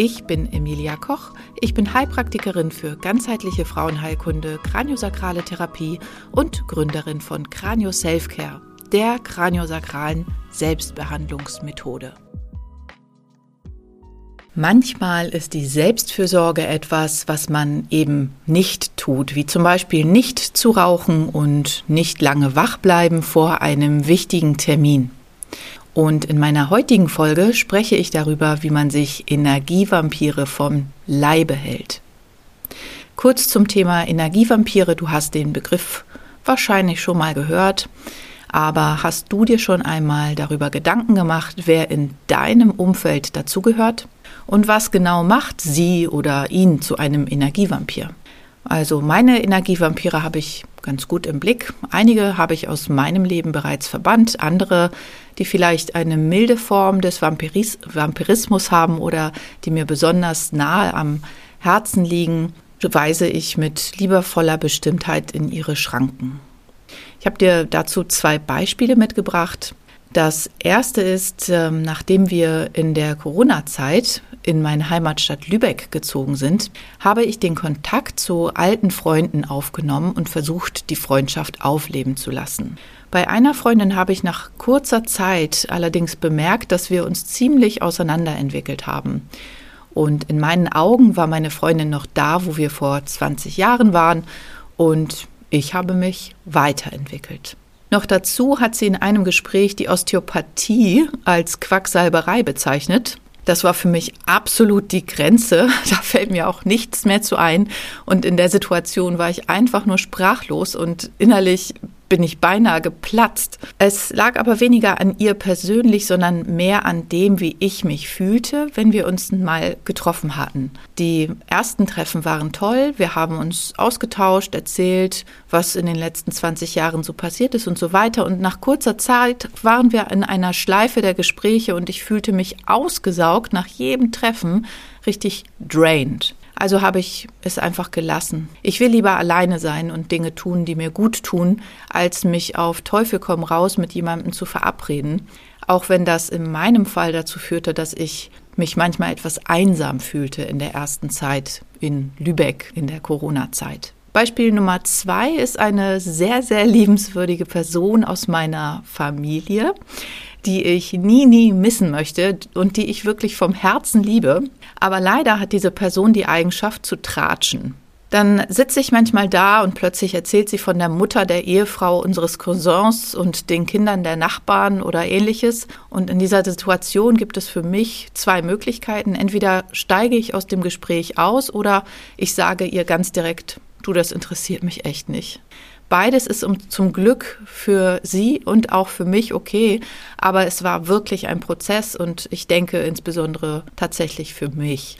Ich bin Emilia Koch. Ich bin Heilpraktikerin für ganzheitliche Frauenheilkunde, kraniosakrale Therapie und Gründerin von Kranio Selfcare, der kraniosakralen Selbstbehandlungsmethode. Manchmal ist die Selbstfürsorge etwas, was man eben nicht tut, wie zum Beispiel nicht zu rauchen und nicht lange wach bleiben vor einem wichtigen Termin. Und in meiner heutigen Folge spreche ich darüber, wie man sich Energievampire vom Leibe hält. Kurz zum Thema Energievampire. Du hast den Begriff wahrscheinlich schon mal gehört. Aber hast du dir schon einmal darüber Gedanken gemacht, wer in deinem Umfeld dazugehört? Und was genau macht sie oder ihn zu einem Energievampir? Also meine Energievampire habe ich ganz gut im Blick. Einige habe ich aus meinem Leben bereits verbannt, andere, die vielleicht eine milde Form des Vampiris Vampirismus haben oder die mir besonders nahe am Herzen liegen, weise ich mit liebevoller Bestimmtheit in ihre Schranken. Ich habe dir dazu zwei Beispiele mitgebracht. Das erste ist, ähm, nachdem wir in der Corona-Zeit in meine Heimatstadt Lübeck gezogen sind, habe ich den Kontakt zu alten Freunden aufgenommen und versucht, die Freundschaft aufleben zu lassen. Bei einer Freundin habe ich nach kurzer Zeit allerdings bemerkt, dass wir uns ziemlich auseinanderentwickelt haben. Und in meinen Augen war meine Freundin noch da, wo wir vor 20 Jahren waren und ich habe mich weiterentwickelt. Noch dazu hat sie in einem Gespräch die Osteopathie als Quacksalberei bezeichnet. Das war für mich absolut die Grenze. Da fällt mir auch nichts mehr zu ein. Und in der Situation war ich einfach nur sprachlos und innerlich bin ich beinahe geplatzt. Es lag aber weniger an ihr persönlich, sondern mehr an dem, wie ich mich fühlte, wenn wir uns mal getroffen hatten. Die ersten Treffen waren toll. Wir haben uns ausgetauscht, erzählt, was in den letzten 20 Jahren so passiert ist und so weiter. Und nach kurzer Zeit waren wir in einer Schleife der Gespräche und ich fühlte mich ausgesaugt nach jedem Treffen, richtig drained. Also habe ich es einfach gelassen. Ich will lieber alleine sein und Dinge tun, die mir gut tun, als mich auf Teufel komm raus mit jemandem zu verabreden. Auch wenn das in meinem Fall dazu führte, dass ich mich manchmal etwas einsam fühlte in der ersten Zeit in Lübeck in der Corona-Zeit. Beispiel Nummer zwei ist eine sehr, sehr liebenswürdige Person aus meiner Familie die ich nie, nie missen möchte und die ich wirklich vom Herzen liebe. Aber leider hat diese Person die Eigenschaft zu tratschen. Dann sitze ich manchmal da und plötzlich erzählt sie von der Mutter der Ehefrau unseres Cousins und den Kindern der Nachbarn oder ähnliches. Und in dieser Situation gibt es für mich zwei Möglichkeiten. Entweder steige ich aus dem Gespräch aus oder ich sage ihr ganz direkt, du, das interessiert mich echt nicht. Beides ist um, zum Glück für sie und auch für mich okay, aber es war wirklich ein Prozess und ich denke insbesondere tatsächlich für mich.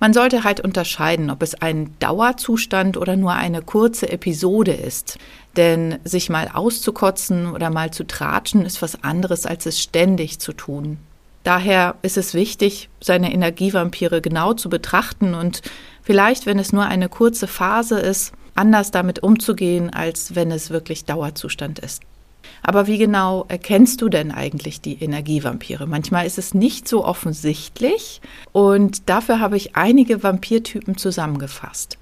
Man sollte halt unterscheiden, ob es ein Dauerzustand oder nur eine kurze Episode ist. Denn sich mal auszukotzen oder mal zu tratschen ist was anderes, als es ständig zu tun. Daher ist es wichtig, seine Energievampire genau zu betrachten und vielleicht, wenn es nur eine kurze Phase ist, anders damit umzugehen, als wenn es wirklich Dauerzustand ist. Aber wie genau erkennst du denn eigentlich die Energievampire? Manchmal ist es nicht so offensichtlich und dafür habe ich einige Vampirtypen zusammengefasst.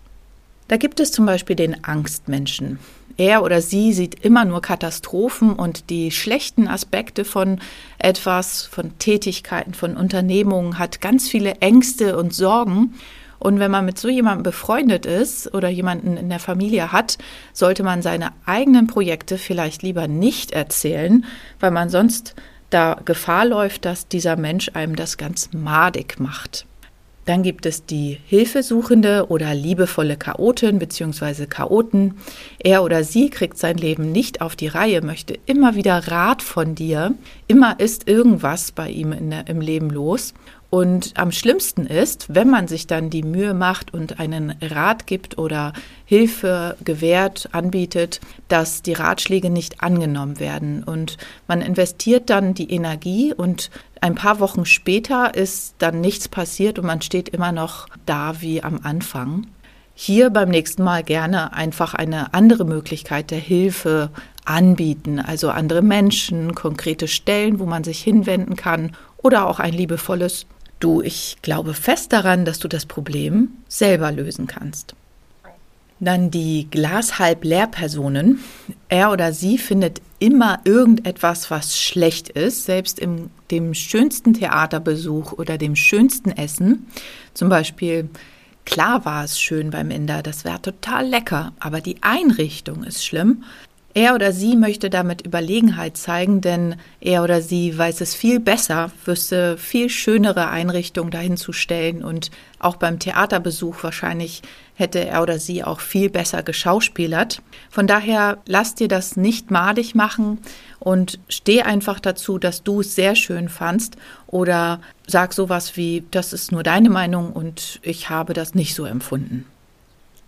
Da gibt es zum Beispiel den Angstmenschen. Er oder sie sieht immer nur Katastrophen und die schlechten Aspekte von etwas, von Tätigkeiten, von Unternehmungen, hat ganz viele Ängste und Sorgen und wenn man mit so jemandem befreundet ist oder jemanden in der Familie hat, sollte man seine eigenen Projekte vielleicht lieber nicht erzählen, weil man sonst da Gefahr läuft, dass dieser Mensch einem das ganz madig macht. Dann gibt es die Hilfesuchende oder liebevolle Chaotin bzw. Chaoten. Er oder sie kriegt sein Leben nicht auf die Reihe, möchte immer wieder Rat von dir. Immer ist irgendwas bei ihm der, im Leben los. Und am schlimmsten ist, wenn man sich dann die Mühe macht und einen Rat gibt oder Hilfe gewährt, anbietet, dass die Ratschläge nicht angenommen werden. Und man investiert dann die Energie und ein paar Wochen später ist dann nichts passiert und man steht immer noch da wie am Anfang. Hier beim nächsten Mal gerne einfach eine andere Möglichkeit der Hilfe anbieten, also andere Menschen, konkrete Stellen, wo man sich hinwenden kann oder auch ein liebevolles Du, ich glaube fest daran, dass du das Problem selber lösen kannst. Dann die Glas halb leer Personen. Er oder sie findet immer irgendetwas, was schlecht ist, selbst im dem schönsten Theaterbesuch oder dem schönsten Essen. Zum Beispiel, klar war es schön beim Inder, das wäre total lecker, aber die Einrichtung ist schlimm. Er oder sie möchte damit Überlegenheit zeigen, denn er oder sie weiß es viel besser, wüsste viel schönere Einrichtungen dahin zu stellen und auch beim Theaterbesuch wahrscheinlich hätte er oder sie auch viel besser geschauspielert. Von daher lass dir das nicht madig machen und steh einfach dazu, dass du es sehr schön fandst oder sag sowas wie, das ist nur deine Meinung und ich habe das nicht so empfunden.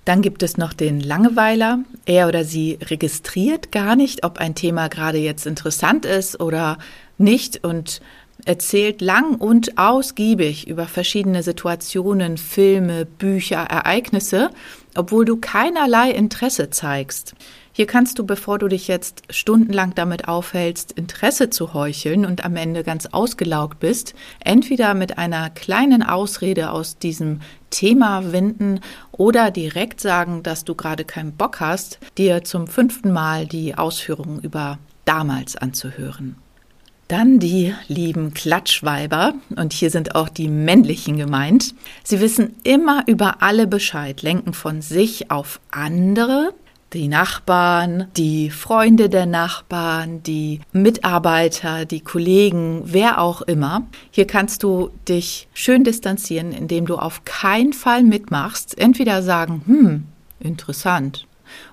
Dann gibt es noch den Langeweiler. Er oder sie registriert gar nicht, ob ein Thema gerade jetzt interessant ist oder nicht und erzählt lang und ausgiebig über verschiedene Situationen, Filme, Bücher, Ereignisse, obwohl du keinerlei Interesse zeigst. Hier kannst du, bevor du dich jetzt stundenlang damit aufhältst, Interesse zu heucheln und am Ende ganz ausgelaugt bist, entweder mit einer kleinen Ausrede aus diesem Thema winden oder direkt sagen, dass du gerade keinen Bock hast, dir zum fünften Mal die Ausführungen über damals anzuhören. Dann die lieben Klatschweiber, und hier sind auch die männlichen gemeint. Sie wissen immer über alle Bescheid, lenken von sich auf andere, die Nachbarn, die Freunde der Nachbarn, die Mitarbeiter, die Kollegen, wer auch immer. Hier kannst du dich schön distanzieren, indem du auf keinen Fall mitmachst. Entweder sagen, hm, interessant.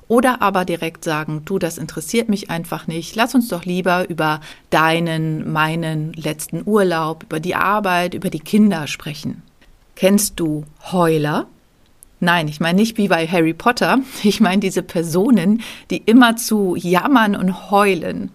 Oder aber direkt sagen, du, das interessiert mich einfach nicht. Lass uns doch lieber über deinen, meinen letzten Urlaub, über die Arbeit, über die Kinder sprechen. Kennst du Heuler? Nein, ich meine nicht wie bei Harry Potter. Ich meine diese Personen, die immer zu jammern und heulen.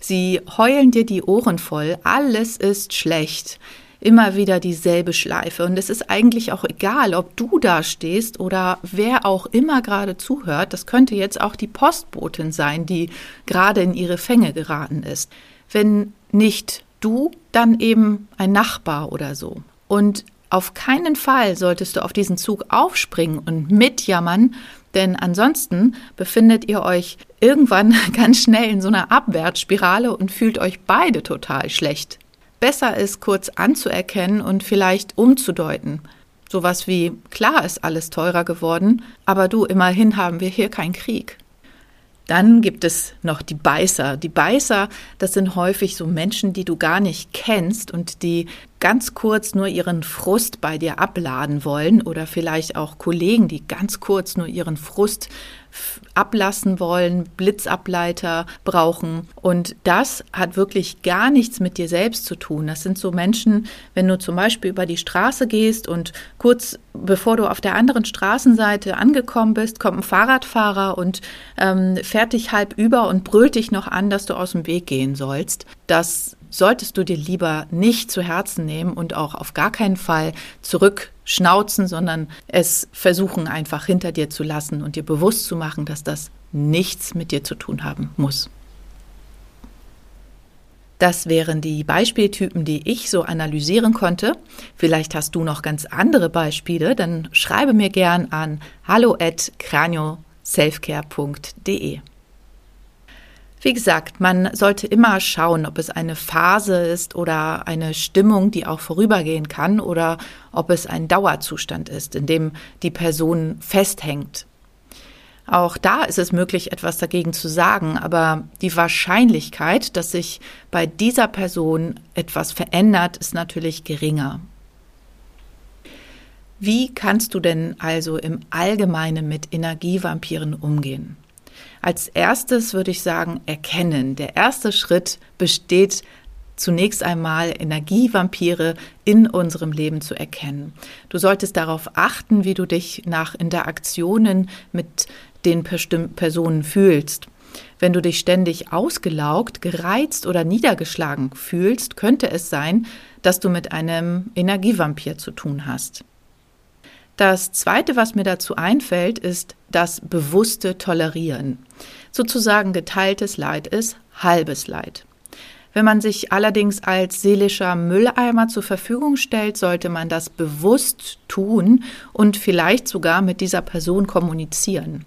Sie heulen dir die Ohren voll. Alles ist schlecht. Immer wieder dieselbe Schleife. Und es ist eigentlich auch egal, ob du da stehst oder wer auch immer gerade zuhört. Das könnte jetzt auch die Postbotin sein, die gerade in ihre Fänge geraten ist. Wenn nicht du, dann eben ein Nachbar oder so. Und auf keinen Fall solltest du auf diesen Zug aufspringen und mitjammern, denn ansonsten befindet ihr euch irgendwann ganz schnell in so einer Abwärtsspirale und fühlt euch beide total schlecht. Besser ist kurz anzuerkennen und vielleicht umzudeuten. Sowas wie, klar ist alles teurer geworden, aber du, immerhin haben wir hier keinen Krieg. Dann gibt es noch die Beißer. Die Beißer, das sind häufig so Menschen, die du gar nicht kennst und die ganz kurz nur ihren Frust bei dir abladen wollen oder vielleicht auch Kollegen, die ganz kurz nur ihren Frust ablassen wollen, Blitzableiter brauchen. Und das hat wirklich gar nichts mit dir selbst zu tun. Das sind so Menschen, wenn du zum Beispiel über die Straße gehst und kurz bevor du auf der anderen Straßenseite angekommen bist, kommt ein Fahrradfahrer und ähm, fährt dich halb über und brüllt dich noch an, dass du aus dem Weg gehen sollst. Das solltest du dir lieber nicht zu Herzen nehmen und auch auf gar keinen Fall zurückschnauzen, sondern es versuchen einfach hinter dir zu lassen und dir bewusst zu machen, dass das nichts mit dir zu tun haben muss. Das wären die Beispieltypen, die ich so analysieren konnte. Vielleicht hast du noch ganz andere Beispiele, dann schreibe mir gern an hallo at cranioselfcare.de. Wie gesagt, man sollte immer schauen, ob es eine Phase ist oder eine Stimmung, die auch vorübergehen kann oder ob es ein Dauerzustand ist, in dem die Person festhängt. Auch da ist es möglich, etwas dagegen zu sagen, aber die Wahrscheinlichkeit, dass sich bei dieser Person etwas verändert, ist natürlich geringer. Wie kannst du denn also im Allgemeinen mit Energievampiren umgehen? Als erstes würde ich sagen, erkennen. Der erste Schritt besteht zunächst einmal Energievampire in unserem Leben zu erkennen. Du solltest darauf achten, wie du dich nach Interaktionen mit den Personen fühlst. Wenn du dich ständig ausgelaugt, gereizt oder niedergeschlagen fühlst, könnte es sein, dass du mit einem Energievampir zu tun hast. Das Zweite, was mir dazu einfällt, ist das bewusste Tolerieren. Sozusagen geteiltes Leid ist halbes Leid. Wenn man sich allerdings als seelischer Mülleimer zur Verfügung stellt, sollte man das bewusst tun und vielleicht sogar mit dieser Person kommunizieren.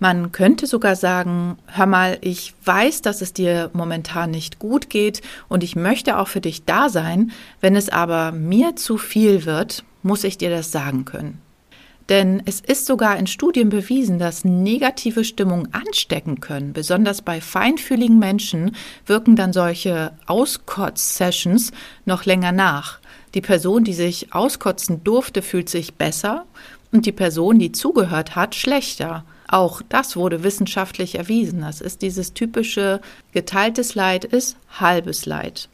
Man könnte sogar sagen, hör mal, ich weiß, dass es dir momentan nicht gut geht und ich möchte auch für dich da sein. Wenn es aber mir zu viel wird, muss ich dir das sagen können. Denn es ist sogar in Studien bewiesen, dass negative Stimmungen anstecken können. Besonders bei feinfühligen Menschen wirken dann solche Auskotz-Sessions noch länger nach. Die Person, die sich auskotzen durfte, fühlt sich besser und die Person, die zugehört hat, schlechter. Auch das wurde wissenschaftlich erwiesen. Das ist dieses typische geteiltes Leid ist halbes Leid.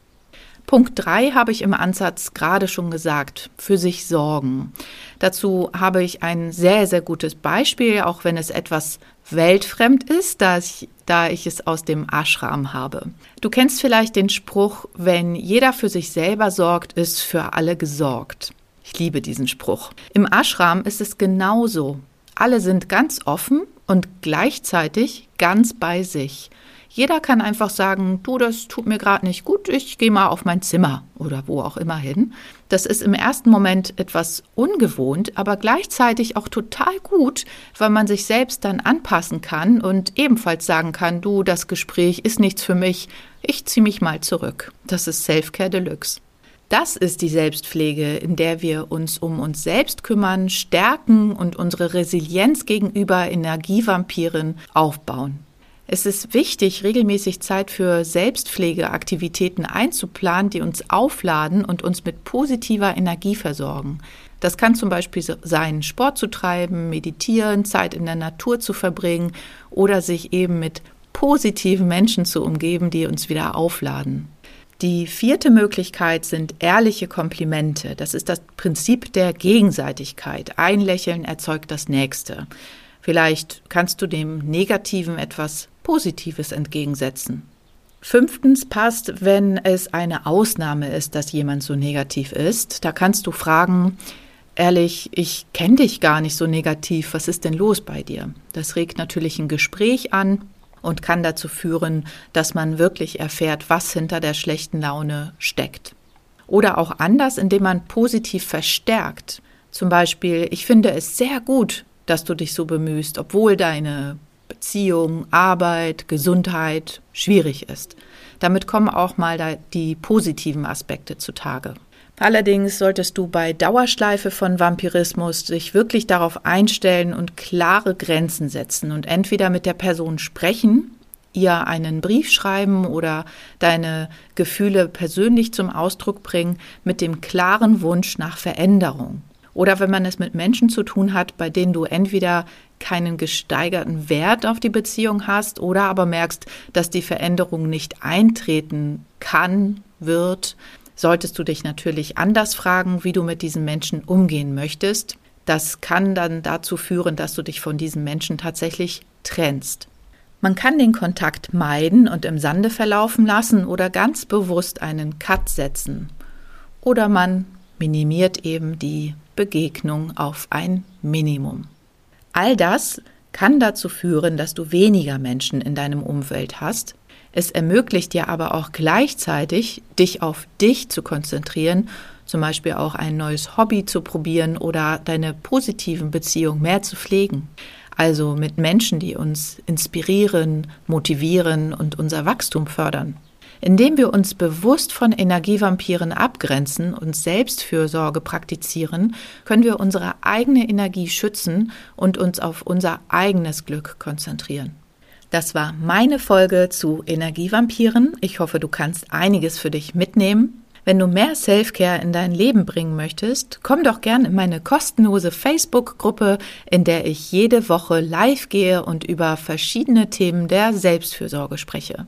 Punkt drei habe ich im Ansatz gerade schon gesagt, für sich sorgen. Dazu habe ich ein sehr, sehr gutes Beispiel, auch wenn es etwas weltfremd ist, da ich, da ich es aus dem Ashram habe. Du kennst vielleicht den Spruch, wenn jeder für sich selber sorgt, ist für alle gesorgt. Ich liebe diesen Spruch. Im Ashram ist es genauso. Alle sind ganz offen und gleichzeitig ganz bei sich. Jeder kann einfach sagen, du, das tut mir gerade nicht gut, ich gehe mal auf mein Zimmer oder wo auch immer hin. Das ist im ersten Moment etwas ungewohnt, aber gleichzeitig auch total gut, weil man sich selbst dann anpassen kann und ebenfalls sagen kann, du, das Gespräch ist nichts für mich, ich ziehe mich mal zurück. Das ist Selfcare Deluxe. Das ist die Selbstpflege, in der wir uns um uns selbst kümmern, stärken und unsere Resilienz gegenüber Energievampiren aufbauen. Es ist wichtig, regelmäßig Zeit für Selbstpflegeaktivitäten einzuplanen, die uns aufladen und uns mit positiver Energie versorgen. Das kann zum Beispiel sein, Sport zu treiben, meditieren, Zeit in der Natur zu verbringen oder sich eben mit positiven Menschen zu umgeben, die uns wieder aufladen. Die vierte Möglichkeit sind ehrliche Komplimente. Das ist das Prinzip der Gegenseitigkeit. Ein Lächeln erzeugt das nächste. Vielleicht kannst du dem Negativen etwas Positives entgegensetzen. Fünftens passt, wenn es eine Ausnahme ist, dass jemand so negativ ist. Da kannst du fragen, ehrlich, ich kenne dich gar nicht so negativ, was ist denn los bei dir? Das regt natürlich ein Gespräch an und kann dazu führen, dass man wirklich erfährt, was hinter der schlechten Laune steckt. Oder auch anders, indem man positiv verstärkt. Zum Beispiel, ich finde es sehr gut, dass du dich so bemühst, obwohl deine Beziehung, Arbeit, Gesundheit schwierig ist. Damit kommen auch mal die positiven Aspekte zutage. Allerdings solltest du bei Dauerschleife von Vampirismus dich wirklich darauf einstellen und klare Grenzen setzen und entweder mit der Person sprechen, ihr einen Brief schreiben oder deine Gefühle persönlich zum Ausdruck bringen mit dem klaren Wunsch nach Veränderung. Oder wenn man es mit Menschen zu tun hat, bei denen du entweder keinen gesteigerten Wert auf die Beziehung hast oder aber merkst, dass die Veränderung nicht eintreten kann, wird, solltest du dich natürlich anders fragen, wie du mit diesen Menschen umgehen möchtest. Das kann dann dazu führen, dass du dich von diesen Menschen tatsächlich trennst. Man kann den Kontakt meiden und im Sande verlaufen lassen oder ganz bewusst einen Cut setzen. Oder man minimiert eben die Begegnung auf ein Minimum. All das kann dazu führen, dass du weniger Menschen in deinem Umfeld hast, es ermöglicht dir aber auch gleichzeitig, dich auf dich zu konzentrieren, zum Beispiel auch ein neues Hobby zu probieren oder deine positiven Beziehungen mehr zu pflegen. Also mit Menschen, die uns inspirieren, motivieren und unser Wachstum fördern. Indem wir uns bewusst von Energievampiren abgrenzen und Selbstfürsorge praktizieren, können wir unsere eigene Energie schützen und uns auf unser eigenes Glück konzentrieren. Das war meine Folge zu Energievampiren. Ich hoffe, du kannst einiges für dich mitnehmen. Wenn du mehr Selfcare in dein Leben bringen möchtest, komm doch gern in meine kostenlose Facebook-Gruppe, in der ich jede Woche live gehe und über verschiedene Themen der Selbstfürsorge spreche.